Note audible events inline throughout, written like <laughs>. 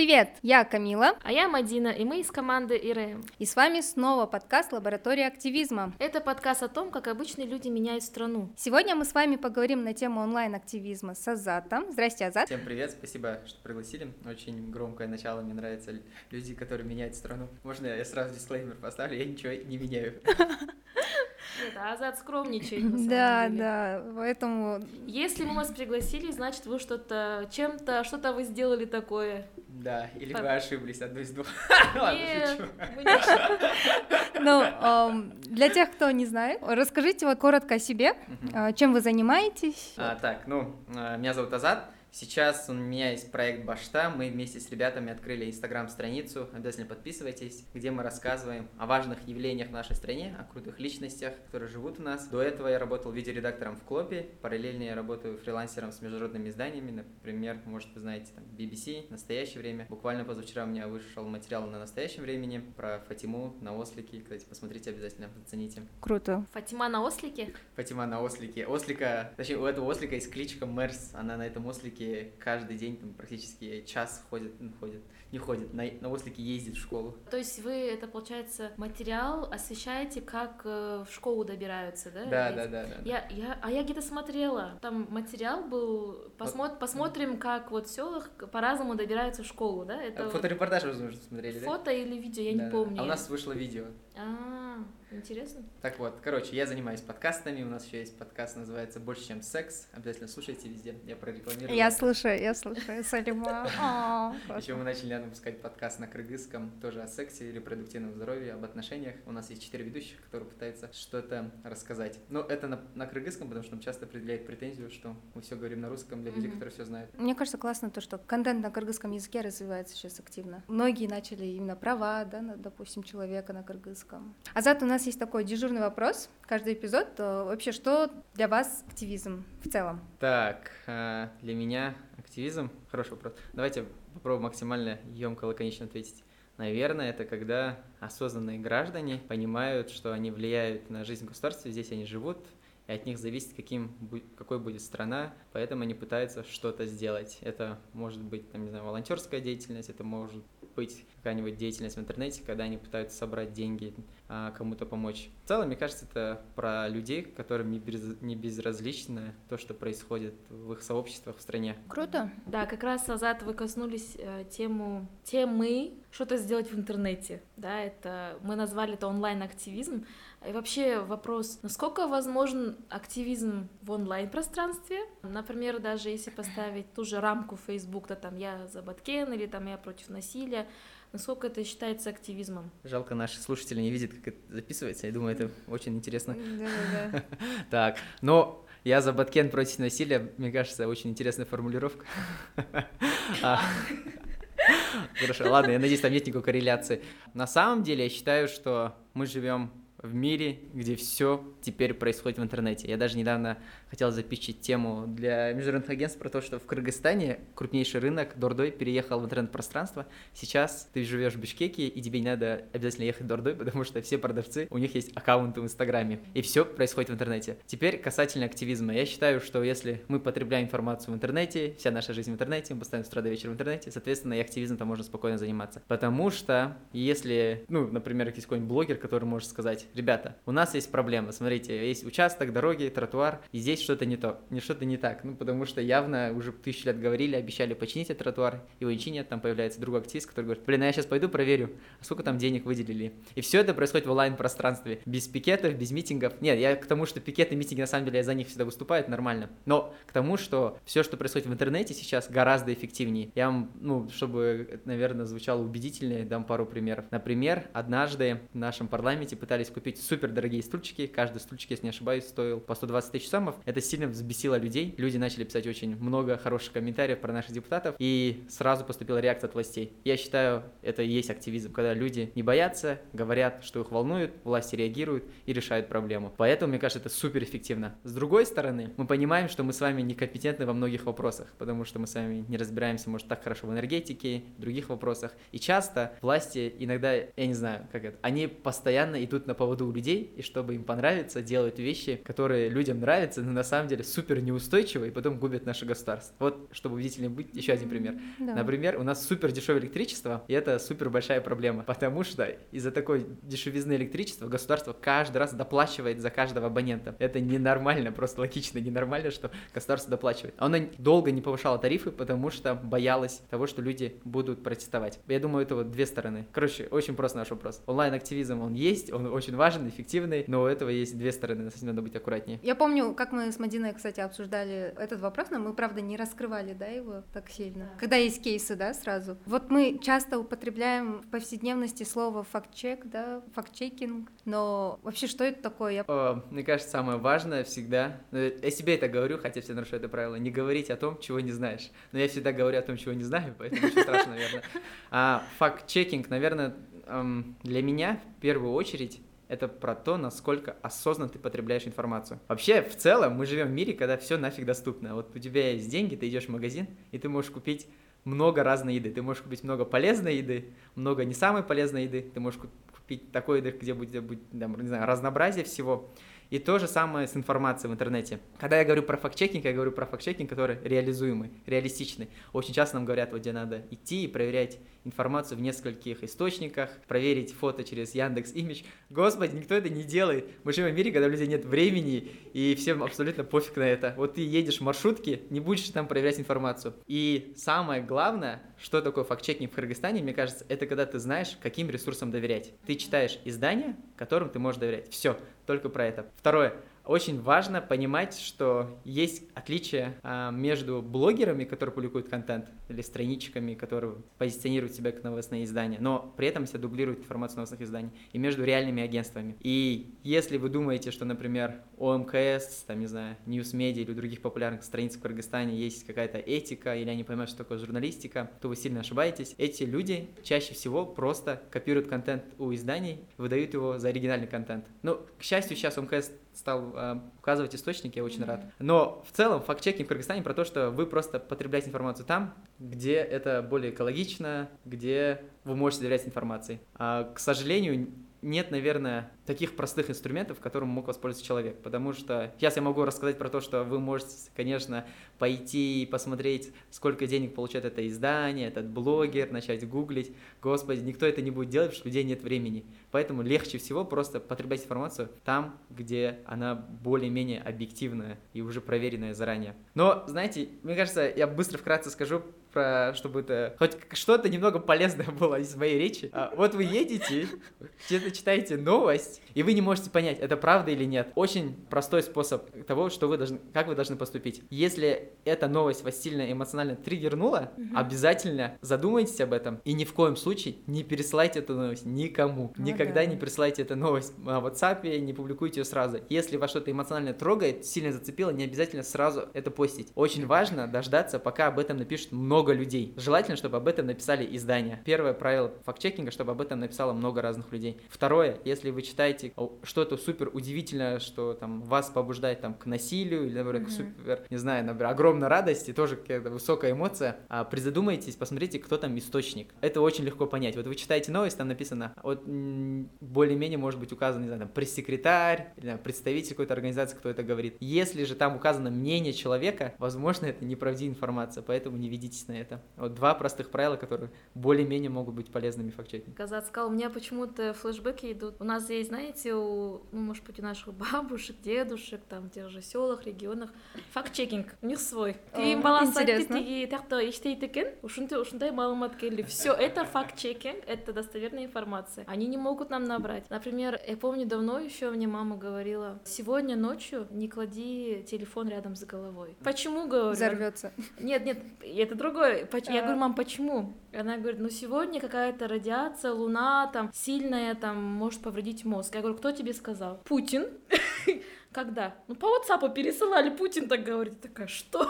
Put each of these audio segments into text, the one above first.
привет! Я Камила. А я Мадина, и мы из команды ИРМ. И с вами снова подкаст «Лаборатория активизма». Это подкаст о том, как обычные люди меняют страну. Сегодня мы с вами поговорим на тему онлайн-активизма с Азатом. Здрасте, Азат. Всем привет, спасибо, что пригласили. Очень громкое начало, мне нравятся люди, которые меняют страну. Можно я сразу дисклеймер поставлю? Я ничего не меняю. Нет, а Азат скромничает. <laughs> Да, да, поэтому... Если мы вас пригласили, значит, вы что-то, чем-то, что-то вы сделали такое. Да, или вы ошиблись, одну из двух. <laughs> Ладно, Ну, для тех, кто не знает, расскажите вот коротко о себе, а, чем вы занимаетесь. А, так, ну, а, меня зовут Азат, Сейчас у меня есть проект Башта. Мы вместе с ребятами открыли инстаграм-страницу. Обязательно подписывайтесь, где мы рассказываем о важных явлениях в нашей стране, о крутых личностях, которые живут у нас. До этого я работал видеоредактором в Клопе. Параллельно я работаю фрилансером с международными изданиями. Например, может, вы знаете, там, BBC, «Настоящее время». Буквально позавчера у меня вышел материал на «Настоящем времени» про Фатиму на Ослике. Кстати, посмотрите обязательно, зацените. Круто. Фатима на Ослике? Фатима на Ослике. Ослика, точнее, у этого Ослика есть кличка Мерс. Она на этом Ослике ослике каждый день там практически час ходит, ходит, не ходит, на, на ослике ездит в школу. То есть вы, это получается, материал освещаете, как э, в школу добираются, да? Да, да, да, да. Я, я, а я где-то смотрела, там материал был, посмотр, посмотрим, как вот в селах по-разному добираются в школу, да? Это Фоторепортаж, возможно, смотрели, Фото да? Фото или видео, я да, не помню. А у нас вышло видео. А, интересно. Так вот, короче, я занимаюсь подкастами, у нас еще есть подкаст, называется «Больше, чем секс», обязательно слушайте везде, я прорекламирую. Я слушаю, я слушаю, Салима. <laughs> Еще мы начали недавно выпускать подкаст на кыргызском, тоже о сексе, репродуктивном здоровье, об отношениях. У нас есть четыре ведущих, которые пытаются что-то рассказать. Но это на, на кыргызском, потому что нам часто определяет претензию, что мы все говорим на русском для людей, которые все знают. Мне кажется, классно то, что контент на кыргызском языке развивается сейчас активно. Многие начали именно права, да, допустим, человека на кыргызском. Азат, у нас есть такой дежурный вопрос. Каждый эпизод. Э, вообще, что для вас активизм в целом? Так, э, для меня активизм? Хороший вопрос. Давайте попробуем максимально емко, лаконично ответить. Наверное, это когда осознанные граждане понимают, что они влияют на жизнь государства, здесь они живут, и от них зависит, каким, какой будет страна, поэтому они пытаются что-то сделать. Это может быть, там, не знаю, волонтерская деятельность, это может быть какая-нибудь деятельность в интернете, когда они пытаются собрать деньги, кому-то помочь. В целом, мне кажется, это про людей, которым не, без, не безразлично то, что происходит в их сообществах в стране. Круто. Да, как раз назад вы коснулись э, тему темы что-то сделать в интернете. Да, это мы назвали это онлайн-активизм. И вообще вопрос, насколько возможен активизм в онлайн-пространстве? Например, даже если поставить ту же рамку Facebook, да, там я за Баткен или там я против насилия, насколько это считается активизмом? Жалко, наши слушатели не видят, как это записывается. Я думаю, это очень интересно. Да-да-да. <laughs> Так, но я за Баткен против насилия, мне кажется, очень интересная формулировка. <laughs> А. Хорошо, ладно, я надеюсь, там нет никакой корреляции. На самом деле, я считаю, что мы живем в мире, где все теперь происходит в интернете. Я даже недавно хотел запичить тему для международных агентств про то, что в Кыргызстане крупнейший рынок Дордой переехал в интернет-пространство. Сейчас ты живешь в Бишкеке, и тебе не надо обязательно ехать в Дордой, <laughs> потому что все продавцы, у них есть аккаунты в Инстаграме, и все происходит в интернете. Теперь касательно активизма. Я считаю, что если мы потребляем информацию в интернете, вся наша жизнь в интернете, мы постоянно с утра до вечера в интернете, соответственно, и активизм-то можно спокойно заниматься. Потому что если, ну, например, есть какой-нибудь блогер, который может сказать, ребята, у нас есть проблема, смотрите, есть участок, дороги, тротуар, и здесь что-то не то, не что-то не так, ну, потому что явно уже тысячу лет говорили, обещали починить этот тротуар, его не чинят, там появляется другой активист, который говорит, блин, а я сейчас пойду проверю, а сколько там денег выделили. И все это происходит в онлайн-пространстве, без пикетов, без митингов. Нет, я к тому, что пикеты, митинги, на самом деле, я за них всегда выступаю, это нормально. Но к тому, что все, что происходит в интернете сейчас, гораздо эффективнее. Я вам, ну, чтобы, наверное, звучало убедительнее, дам пару примеров. Например, однажды в нашем парламенте пытались купить супер дорогие стульчики. Каждый стульчик, если не ошибаюсь, стоил по 120 тысяч самов. Это сильно взбесило людей. Люди начали писать очень много хороших комментариев про наших депутатов. И сразу поступила реакция от властей. Я считаю, это и есть активизм, когда люди не боятся, говорят, что их волнует, власти реагируют и решают проблему. Поэтому, мне кажется, это супер эффективно. С другой стороны, мы понимаем, что мы с вами некомпетентны во многих вопросах, потому что мы с вами не разбираемся, может, так хорошо в энергетике, в других вопросах. И часто власти иногда, я не знаю, как это, они постоянно идут на поводу поводу у людей, и чтобы им понравиться, делают вещи, которые людям нравятся, но на самом деле супер неустойчивы, и потом губят наше государство. Вот, чтобы убедительнее быть, еще один пример. Да. Например, у нас супер дешевое электричество, и это супер большая проблема, потому что из-за такой дешевизны электричества государство каждый раз доплачивает за каждого абонента. Это ненормально, просто логично ненормально, что государство доплачивает. Оно долго не повышало тарифы, потому что боялось того, что люди будут протестовать. Я думаю, это вот две стороны. Короче, очень просто наш вопрос. Онлайн-активизм, он есть, он очень важен, эффективный, но у этого есть две стороны, с этим надо быть аккуратнее. Я помню, как мы с Мадиной, кстати, обсуждали этот вопрос, но мы, правда, не раскрывали, да, его так сильно. Когда есть кейсы, да, сразу. Вот мы часто употребляем в повседневности слово факт-чек, да, факт-чекинг, но вообще что это такое? Я... О, мне кажется, самое важное всегда, ну, я себе это говорю, хотя все нарушают это правило, не говорить о том, чего не знаешь. Но я всегда говорю о том, чего не знаю, поэтому очень страшно, наверное. А факт-чекинг, наверное, эм, для меня в первую очередь это про то, насколько осознанно ты потребляешь информацию. Вообще, в целом, мы живем в мире, когда все нафиг доступно. Вот у тебя есть деньги, ты идешь в магазин, и ты можешь купить много разной еды. Ты можешь купить много полезной еды, много не самой полезной еды. Ты можешь купить такой еды, где будет, будет там, не знаю, разнообразие всего. И то же самое с информацией в интернете. Когда я говорю про факт-чекинг, я говорю про факт-чекинг, который реализуемый, реалистичный. Очень часто нам говорят, вот где надо идти и проверять информацию в нескольких источниках, проверить фото через Яндекс Имидж. Господи, никто это не делает. Мы живем в мире, когда у людей нет времени, и всем абсолютно пофиг на это. Вот ты едешь в маршрутке, не будешь там проверять информацию. И самое главное, что такое факт-чекинг в Кыргызстане, мне кажется, это когда ты знаешь, каким ресурсам доверять. Ты читаешь издания, которым ты можешь доверять. Все, только про это. Второе очень важно понимать, что есть отличие а, между блогерами, которые публикуют контент, или страничками, которые позиционируют себя как новостные издания, но при этом все дублируют информацию новостных изданий, и между реальными агентствами. И если вы думаете, что, например, у МКС, там, не знаю, News Media или других популярных страниц в Кыргызстане есть какая-то этика, или они понимают, что такое журналистика, то вы сильно ошибаетесь. Эти люди чаще всего просто копируют контент у изданий, выдают его за оригинальный контент. Ну, к счастью, сейчас МКС стал э, указывать источники, я очень mm-hmm. рад. Но в целом факт-чекинг в Кыргызстане про то, что вы просто потребляете информацию там, где это более экологично, где вы можете доверять информации. А, к сожалению, нет, наверное, таких простых инструментов, которым мог воспользоваться человек. Потому что сейчас я могу рассказать про то, что вы можете, конечно, пойти и посмотреть, сколько денег получает это издание, этот блогер, начать гуглить. Господи, никто это не будет делать, потому что у людей нет времени. Поэтому легче всего просто потреблять информацию там, где она более-менее объективная и уже проверенная заранее. Но, знаете, мне кажется, я быстро вкратце скажу про, чтобы это хоть что-то немного полезное было из моей речи. А, вот вы едете, где-то читаете новость, и вы не можете понять, это правда или нет. Очень простой способ того, что вы должны, как вы должны поступить. Если эта новость вас сильно эмоционально триггернула, угу. обязательно задумайтесь об этом и ни в коем случае не пересылайте эту новость никому. Ну, Никогда да. не присылайте эту новость на WhatsApp, не публикуйте ее сразу. Если вас что-то эмоционально трогает, сильно зацепило, не обязательно сразу это постить. Очень важно дождаться, пока об этом напишут много людей. Желательно, чтобы об этом написали издания. Первое правило факт-чекинга, чтобы об этом написало много разных людей. Второе, если вы читаете что-то супер удивительное, что там вас побуждает там к насилию или, например, mm-hmm. супер, не знаю, например, огромной радости, тоже какая-то высокая эмоция, а, призадумайтесь, посмотрите, кто там источник. Это очень легко понять. Вот вы читаете новость, там написано, вот более-менее может быть указан, не знаю, там, пресс-секретарь, или, представитель какой-то организации, кто это говорит. Если же там указано мнение человека, возможно, это неправдивая информация, поэтому не ведитесь на это. Вот два простых правила, которые более-менее могут быть полезными в факт-чекинге. Казат сказал, у меня почему-то флешбеки идут. У нас есть, знаете, у, ну, может быть, у наших бабушек, дедушек, там, в тех же селах, регионах, факт-чекинг, у них свой. Екен ушундай ушундай маалымат келди все это факт-чекинг это достоверная информация они не могут нам набрать например я помню давно еще мне мама говорила сегодня ночью не клади телефон рядом с головой почему говорю взорвется нет нет это другое я говорю мам почему она говорит ну сегодня какая-то радиация луна там сильная там может повредить мозг я говорю кто тебе сказал Путин <laughs> когда ну по WhatsApp пересылали Путин так говорит такая что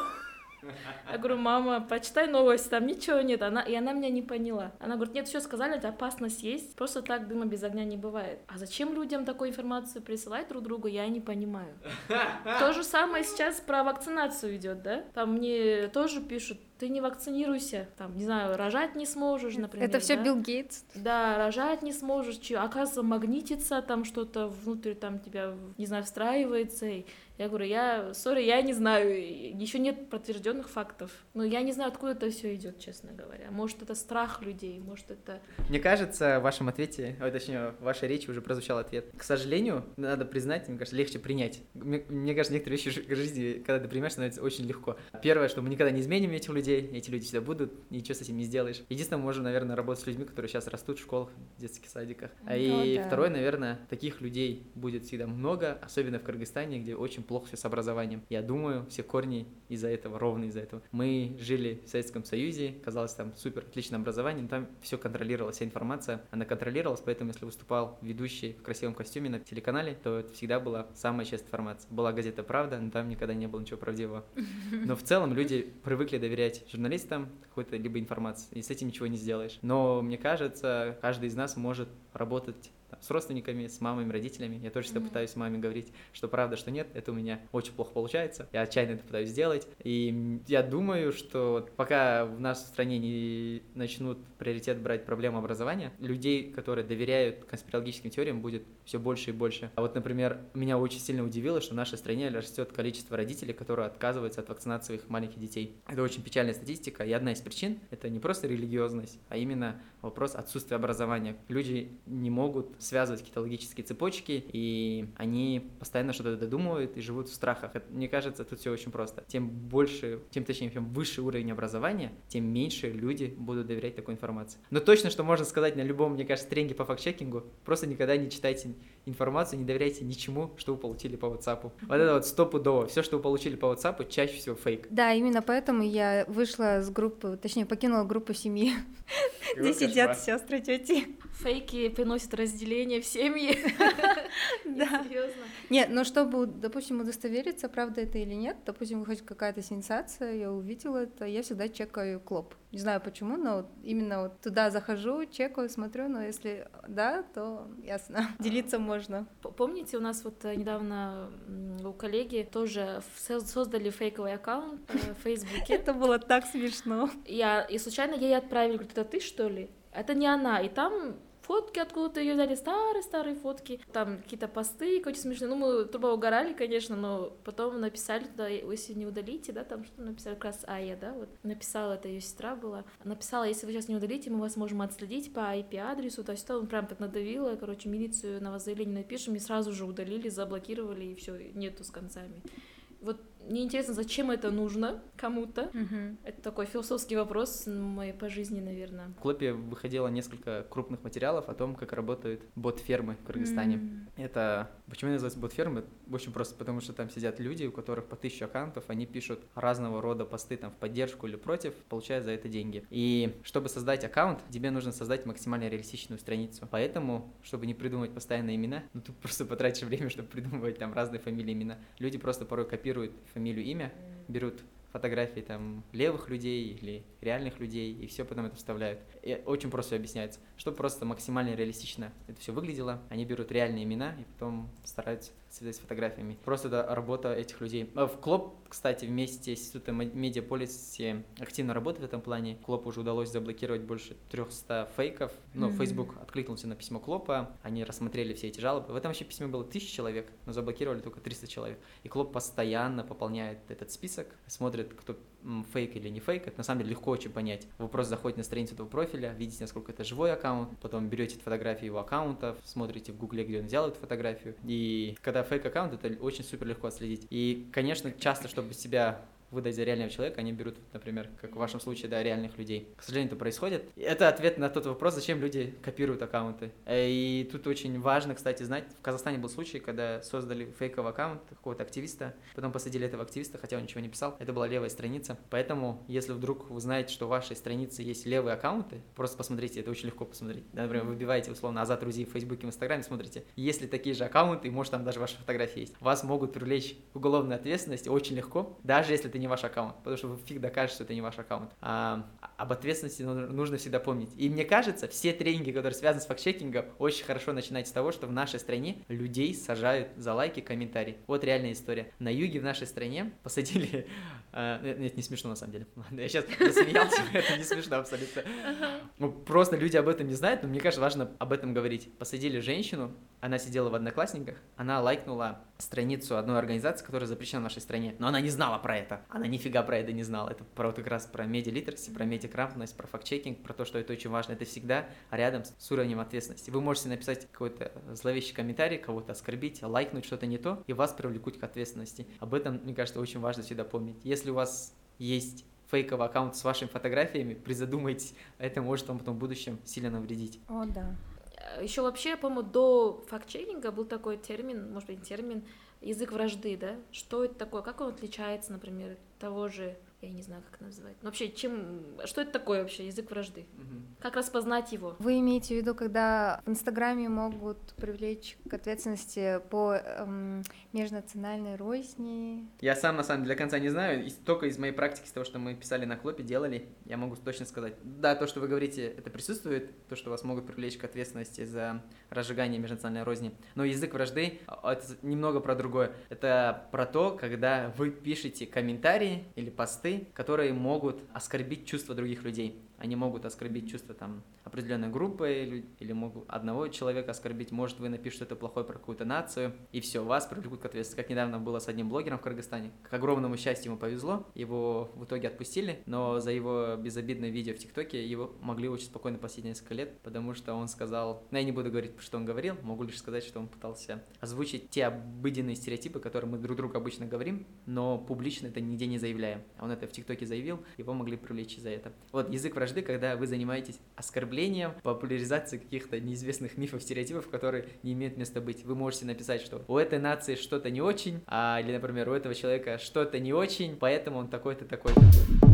Я говорю, мама, почитай новости, там ничего нет. Она, и она меня не поняла. Она говорит, нет, все сказали, это опасность есть. Просто так дыма без огня не бывает. А зачем людям такую информацию присылать друг другу, я не понимаю. <laughs> То же самое сейчас про вакцинацию идет, да? Там мне тоже пишут, ты не вакцинируйся, там, не знаю, рожать не сможешь, например. Это все да? Билл Гейтс. Да, рожать не сможешь, че, оказывается, магнитится, там что-то внутрь там тебя, не знаю, встраивается, и я говорю, я, сори, я не знаю, еще нет подтвержденных фактов. Но я не знаю, откуда это все идет, честно говоря. Может, это страх людей, может, это... Мне кажется, в вашем ответе, ой, точнее, в вашей речи уже прозвучал ответ. К сожалению, надо признать, мне кажется, легче принять. Мне, мне кажется, некоторые вещи в <laughs> жизни, когда ты принимаешь, становится очень легко. Первое, что мы никогда не изменим этих людей, эти люди всегда будут, ничего с этим не сделаешь. Единственное, мы можем, наверное, работать с людьми, которые сейчас растут в школах, в детских садиках. А и да. второе, наверное, таких людей будет всегда много, особенно в Кыргызстане, где очень плохо все с образованием образованием. Я думаю, все корни из-за этого, ровно из-за этого. Мы жили в Советском Союзе, казалось, там супер отличное образование, но там все контролировалось, вся информация, она контролировалась, поэтому если выступал ведущий в красивом костюме на телеканале, то это всегда была самая честная информация. Была газета «Правда», но там никогда не было ничего правдивого. <laughs> Но в целом люди привыкли доверять журналистам какой-то либо информации, и с этим ничего не сделаешь. Но мне кажется, каждый из нас может работать с родственниками, с мамами, родителями. Я тоже всегда mm-hmm. пытаюсь маме говорить, что правда, что нет, это у меня очень плохо получается. Я отчаянно это пытаюсь сделать. И я думаю, что пока в нашей стране не начнут приоритет брать проблему образования, людей, которые доверяют конспирологическим теориям, будет все больше и больше. А вот, например, меня очень сильно удивило, что в нашей стране растет количество родителей, которые отказываются от вакцинации своих маленьких детей. Это очень печальная статистика, и одна из причин — это не просто религиозность, а именно вопрос отсутствия образования. Люди не могут связывать какие-то логические цепочки, и они постоянно что-то додумывают и живут в страхах. Это, мне кажется, тут все очень просто. Тем больше, тем точнее, чем выше уровень образования, тем меньше люди будут доверять такой информации. Но точно, что можно сказать на любом, мне кажется, тренинге по факт-чекингу, просто никогда не читайте информацию, не доверяйте ничему, что вы получили по WhatsApp. Вот это вот стопудово. Все, что вы получили по WhatsApp, чаще всего фейк. Да, именно поэтому я вышла с группы, точнее, покинула группу семьи, <laughs> где сидят сестры, тети. Фейки приносят разделение в семьи. <laughs> Да. Серьезно. Нет, но чтобы, допустим, удостовериться, правда это или нет, допустим, выходит какая-то сенсация, я увидела это, я всегда чекаю клоп. Не знаю почему, но именно вот туда захожу, чекаю, смотрю, но если да, то ясно. <laughs> Делиться можно. Помните, у нас вот э, недавно у коллеги тоже создали фейковый аккаунт э, в Фейсбуке. Это было так смешно. Я, и случайно ей отправили, говорит, это ты что ли? Это не она. И там фотки откуда-то ее взяли, старые-старые фотки, там какие-то посты какие-то смешные. Ну, мы труба угорали, конечно, но потом написали туда, если не удалите, да, там что написали, как раз Ая, да, вот, написала, это ее сестра была, написала, если вы сейчас не удалите, мы вас можем отследить по IP-адресу, то есть он прям так надавила, короче, милицию на вас заявление напишем, и сразу же удалили, заблокировали, и все, нету с концами. Вот мне интересно, зачем это нужно кому-то. Угу. Это такой философский вопрос моей по жизни, наверное. В Клопе выходило несколько крупных материалов о том, как работают бот-фермы в Кыргызстане. Mm. Это почему называется бот-фермы? Очень просто, потому что там сидят люди, у которых по тысячу аккаунтов, они пишут разного рода посты там в поддержку или против, получая за это деньги. И чтобы создать аккаунт, тебе нужно создать максимально реалистичную страницу. Поэтому, чтобы не придумывать постоянные имена, ну ты <laughs> просто потратишь время, чтобы придумывать там разные фамилии, имена. Люди просто порой копируют фамилию, имя, берут фотографии там левых людей или реальных людей, и все потом это вставляют. И очень просто объясняется, чтобы просто максимально реалистично это все выглядело. Они берут реальные имена и потом стараются связать с фотографиями. Просто это работа этих людей. А в Клоп, кстати, вместе с Институтом Медиаполисе активно работает в этом плане. Клоп уже удалось заблокировать больше 300 фейков. Но mm-hmm. Facebook откликнулся на письмо Клопа, они рассмотрели все эти жалобы. В этом вообще письме было 1000 человек, но заблокировали только 300 человек. И Клоп постоянно пополняет этот список, смотрит, кто фейк или не фейк, это на самом деле легко очень понять. Вы просто заходите на страницу этого профиля, видите, насколько это живой аккаунт, потом берете фотографии его аккаунтов, смотрите в гугле, где он взял эту фотографию, и когда фейк аккаунт, это очень супер легко отследить. И, конечно, часто, чтобы себя выдать за реального человека, они берут, например, как в вашем случае, да, реальных людей. К сожалению, это происходит. Это ответ на тот вопрос, зачем люди копируют аккаунты. Э, и тут очень важно, кстати, знать, в Казахстане был случай, когда создали фейковый аккаунт какого-то активиста, потом посадили этого активиста, хотя он ничего не писал. Это была левая страница. Поэтому, если вдруг вы знаете, что в вашей странице есть левые аккаунты, просто посмотрите, это очень легко посмотреть. Например, вы вбиваете условно Азат Рузи в Фейсбуке, в Инстаграме, смотрите, есть ли такие же аккаунты, и может там даже ваши фотографии есть. Вас могут привлечь к уголовной ответственности очень легко, даже если это не ваш аккаунт, потому что вы фиг докажете, что это не ваш аккаунт. А, об ответственности нужно всегда помнить. И мне кажется, все тренинги, которые связаны с факт-чекингом, очень хорошо начинать с того, что в нашей стране людей сажают за лайки, комментарии. Вот реальная история. На юге в нашей стране <laughs> посадили... Э, нет, не смешно на самом деле. <laughs> Я сейчас засмеялся, это не смешно абсолютно. Ну, просто люди об этом не знают, но мне кажется, важно об этом говорить. Посадили женщину, она сидела в Одноклассниках, она лайкнула страницу одной организации, которая запрещена в нашей стране, но она не знала про это, она нифига про это не знала, это про вот как раз про медиалитерси, про медиаграмотность, про факт-чекинг, про то, что это очень важно, это всегда рядом с уровнем ответственности. Вы можете написать какой-то зловещий комментарий, кого-то оскорбить, лайкнуть что-то не то, и вас привлекут к ответственности. Об этом, мне кажется, очень важно всегда помнить. Если у вас есть фейковый аккаунт с вашими фотографиями, призадумайтесь, это может вам потом в будущем сильно навредить. О, да. Еще вообще, по-моему, до факт-чекинга был такой термин, может быть, термин язык вражды, да? Что это такое? Как он отличается, например, того же я не знаю, как назвать. Но вообще, чем, что это такое вообще, язык вражды? Угу. Как распознать его? Вы имеете в виду, когда в Инстаграме могут привлечь к ответственности по эм, межнациональной розни? Я сам, на самом деле, до конца не знаю, и только из моей практики, с того, что мы писали на Клопе, делали, я могу точно сказать. Да, то, что вы говорите, это присутствует, то, что вас могут привлечь к ответственности за разжигание межнациональной розни. Но язык вражды а, — это немного про другое. Это про то, когда вы пишете комментарии или посты, посты, которые могут оскорбить чувства других людей. Они могут оскорбить чувства там определенной группы или, или могут одного человека оскорбить. Может, вы напишете что-то плохое про какую-то нацию, и все, вас привлекут к ответственности. Как недавно было с одним блогером в Кыргызстане. К огромному счастью ему повезло, его в итоге отпустили, но за его безобидное видео в ТикТоке его могли очень спокойно посидеть несколько лет, потому что он сказал, ну я не буду говорить, что он говорил, могу лишь сказать, что он пытался озвучить те обыденные стереотипы, которые мы друг другу обычно говорим, но публично это нигде не заявляем. Он это в ТикТоке заявил, его могли привлечь за это. Вот язык вражды вражды, когда вы занимаетесь оскорблением, популяризацией каких-то неизвестных мифов, стереотипов, которые не имеют места быть. Вы можете написать, что у этой нации что-то не очень, а, или, например, у этого человека что-то не очень, поэтому он такой-то, такой-то.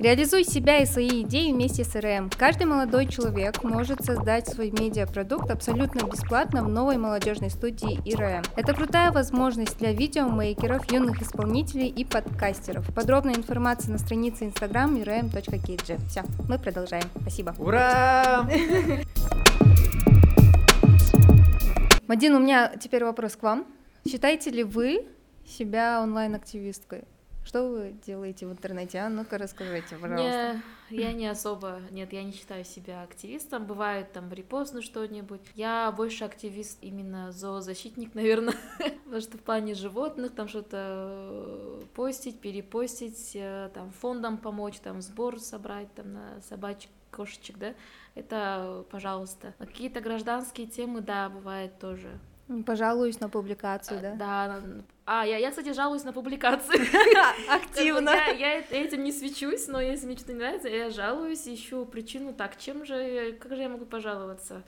Реализуй себя и свои идеи вместе с РМ. Каждый молодой человек может создать свой медиапродукт абсолютно бесплатно в новой молодежной студии ИРМ. Это крутая возможность для видеомейкеров, юных исполнителей и подкастеров. Подробная информация на странице Instagram irm.kg. Все, мы продолжаем. Спасибо. Ура! <laughs> Мадин, у меня теперь вопрос к вам. Считаете ли вы себя онлайн-активисткой? Что вы делаете в интернете? А ну-ка расскажите, пожалуйста. Не, я не особо, нет, я не считаю себя активистом. Бывает там репостну что-нибудь. Я больше активист именно зоозащитник, <laughs> наверное, потому что в плане животных там что-то постить, перепостить, э, там фондам помочь, там сбор собрать там на собачек, кошечек, да, это пожалуйста. Какие-то гражданские темы, да, бывает тоже. Пожалуюсь на публикацию, Э, да? Да, а, я, я, кстати, жалуюсь на публикации. <laughs> Активно. Я, этим не свечусь, но если мне что-то не нравится, я жалуюсь, ищу причину. Так, чем же, как же я могу пожаловаться?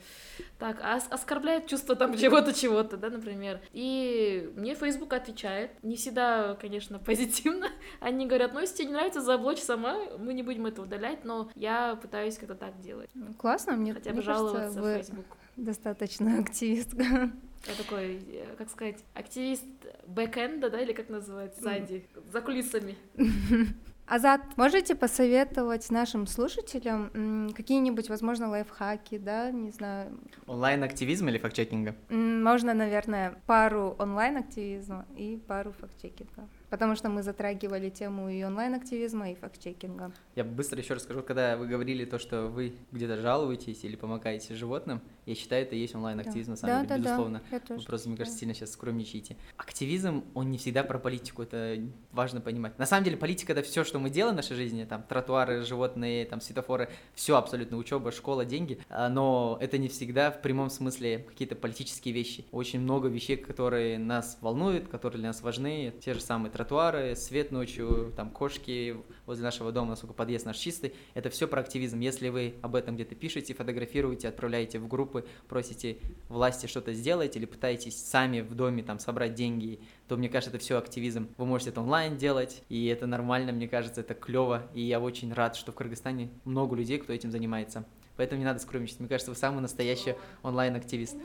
Так, а оскорбляет чувство там чего-то, чего-то, да, например. И мне Facebook отвечает. Не всегда, конечно, <laughs> позитивно. Они говорят, ну, если тебе не нравится, заблочь сама, мы не будем это удалять, но я пытаюсь как-то так делать. Классно, мне Хотя бы жаловаться в Facebook. достаточно активистка. <laughs> Я такой, как сказать, активист бэкэнда, да, или как называется, сзади, за кулисами. <laughs> Азат, можете посоветовать нашим слушателям какие-нибудь, возможно, лайфхаки, да, не знаю. Онлайн-активизм или факт-чекинга? Можно, наверное, пару онлайн-активизма и пару факт-чекинга. Потому что мы затрагивали тему и онлайн-активизма, и факт-чекинга. Я быстро еще расскажу, когда вы говорили то, что вы где-то жалуетесь или помогаете животным, я считаю, это и есть онлайн-активизм, на самом да, деле, да, безусловно. Да, Вы просто, мне кажется, сильно сейчас скромничаете. Активизм, он не всегда про политику, это важно понимать. На самом деле, политика — это все, что мы делаем в нашей жизни, там, тротуары, животные, там, светофоры, все абсолютно, учеба, школа, деньги, а, но это не всегда в прямом смысле какие-то политические вещи. Очень много вещей, которые нас волнуют, которые для нас важны, те же самые тротуары, свет ночью, там, кошки возле нашего дома, насколько подъезд наш чистый, это все про активизм. Если вы об этом где-то пишете, фотографируете, отправляете в группы, просите власти что-то сделать или пытаетесь сами в доме там собрать деньги, то мне кажется, это все активизм. Вы можете это онлайн делать, и это нормально, мне кажется, это клево, и я очень рад, что в Кыргызстане много людей, кто этим занимается. Поэтому не надо скромничать. Мне кажется, вы самый настоящий онлайн-активист.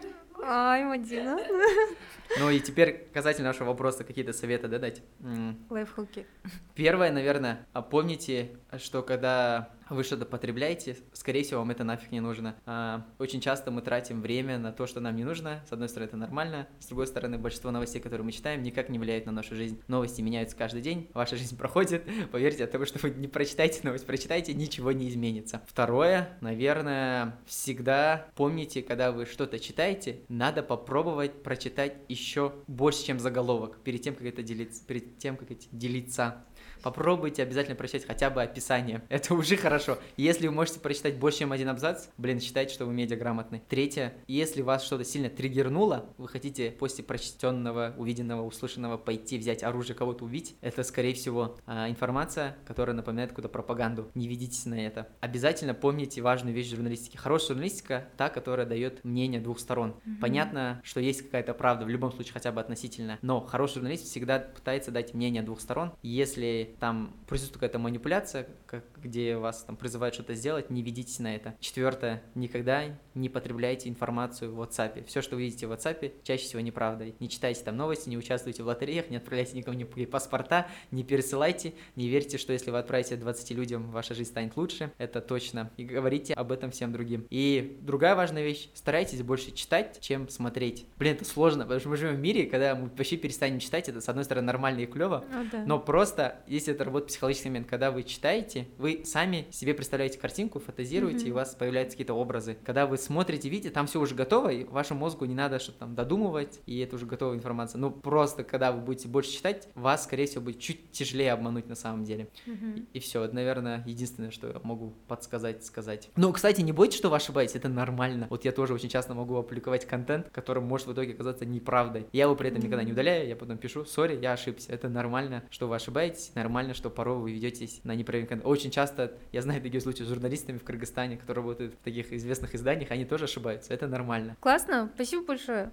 Ай, Мадина. Ну и теперь касательно нашего вопроса, какие-то советы да, дать? Лайфхаки. Первое, наверное, а помните, что когда вы что-то потребляете, скорее всего, вам это нафиг не нужно. А, Очень часто мы тратим время на то, что нам не нужно. С одной стороны, это нормально. С другой стороны, большинство новостей, которые мы читаем, никак не влияют на нашу жизнь. Новости меняются каждый день, ваша жизнь <laughs> проходит. Поверьте, от того, что вы не прочитаете новость, прочитаете, ничего не изменится. Второе, наверное, всегда помните, когда вы что-то читаете, надо попробовать прочитать еще больше, чем заголовок, перед тем, как это делиться, перед тем, как это делиться. Попробуйте обязательно прочитать хотя бы описание. <laughs> Это уже хорошо. Если вы можете прочитать больше, чем один абзац, блин, считайте, что вы медиаграмотный. Третье, если вас что-то сильно триггернуло, вы хотите после прочтенного, увиденного, услышанного пойти взять оружие, кого-то убить, это, скорее всего, а, информация, которая напоминает какую-то пропаганду. Не ведитесь на это. Обязательно помните важную вещь в журналистике. Хорошая журналистика — та, которая дает мнение двух сторон. Понятно, что есть какая-то правда, в любом случае хотя бы относительно, но хороший журналист всегда пытается дать мнение двух сторон. Если там присутствует какая-то манипуляция, как, где вас там призывают что-то сделать, не ведитесь на это. Четвертое, никогда не потребляйте информацию в WhatsApp. Все, что вы видите в WhatsApp, чаще всего неправда. Не читайте там новости, не участвуйте в лотереях, не отправляйте никому ни паспорта, не пересылайте, не верьте, что если вы отправите 20 людям, ваша жизнь станет лучше. Это точно. И говорите об этом всем другим. И другая важная вещь, старайтесь больше читать, чем смотреть. Блин, это сложно, потому что мы живем в мире, когда мы вообще перестанем читать, это с одной стороны нормально и клево, Ну да. но просто, если это работает психологический момент, когда вы читаете, вы сами себе представляете картинку, фантазируете, Мгм. и у вас появляются какие-то образы. Когда вы смотрите, видите, там все уже готово, и вашему мозгу не надо что-то там додумывать, и это уже готовая информация. Ну, просто, когда вы будете больше читать, вас, скорее всего, будет чуть тяжелее обмануть на самом деле. Мгм. И все, это, наверное, единственное, что я могу подсказать, сказать. Ну, кстати, не бойтесь, что вы ошибаетесь, это нормально. Вот я тоже очень часто могу опубликовать контент, который может в итоге оказаться неправдой. Я его при этом никогда не удаляю, я потом пишу, сори, я ошибся. Это нормально, что вы ошибаетесь, нормально, что порой вы ведетесь на неправильный контент. Очень часто, я знаю такие случаи с журналистами в Кыргызстане, которые работают в таких известных изданиях, они тоже ошибаются, это нормально. Классно, спасибо большое.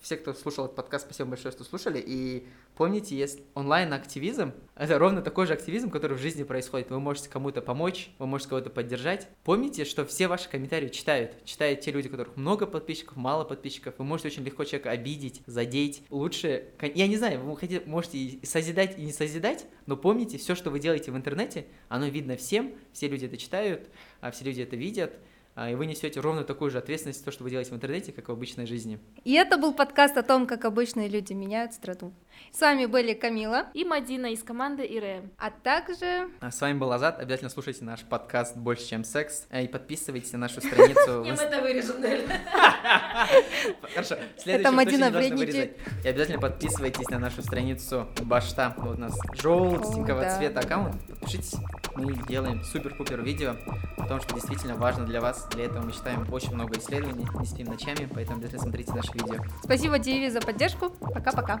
Все, кто слушал этот подкаст, спасибо большое, что слушали. И помните, если онлайн-активизм — это ровно такой же активизм, который в жизни происходит. Вы можете кому-то помочь, вы можете кого-то поддержать. Помните, что все ваши комментарии читают. Читают те люди, у которых много подписчиков, мало подписчиков. Вы можете очень легко человека обидеть, задеть. Лучше, я не знаю, вы можете и созидать, и не созидать, но помните, все, что вы делаете в интернете, оно видно всем, все люди это читают, а все люди это видят, а, и вы несете ровно такую же ответственность за то, что вы делаете в интернете, как в обычной жизни. И это был подкаст о том, как обычные люди меняют страну. С вами были Камила, И Мадина из команды ИРЭ. а также А С вами был Азат. Обязательно слушайте наш подкаст «Больше, чем секс» э, и подписывайтесь на нашу страницу. <laughs> инст- это вырежем. <laughs> Хорошо, следующий Это Мадина вредничает. И обязательно подписывайтесь на нашу страницу Башта. Вот у нас желтенького цвета аккаунт. Подпишитесь. Мы делаем супер-пупер видео о том, что действительно важно для вас. Для этого мы читаем очень много исследований, не спим ночами, поэтому обязательно смотрите наши видео. спасибо Диви за поддержку. Пока-пока.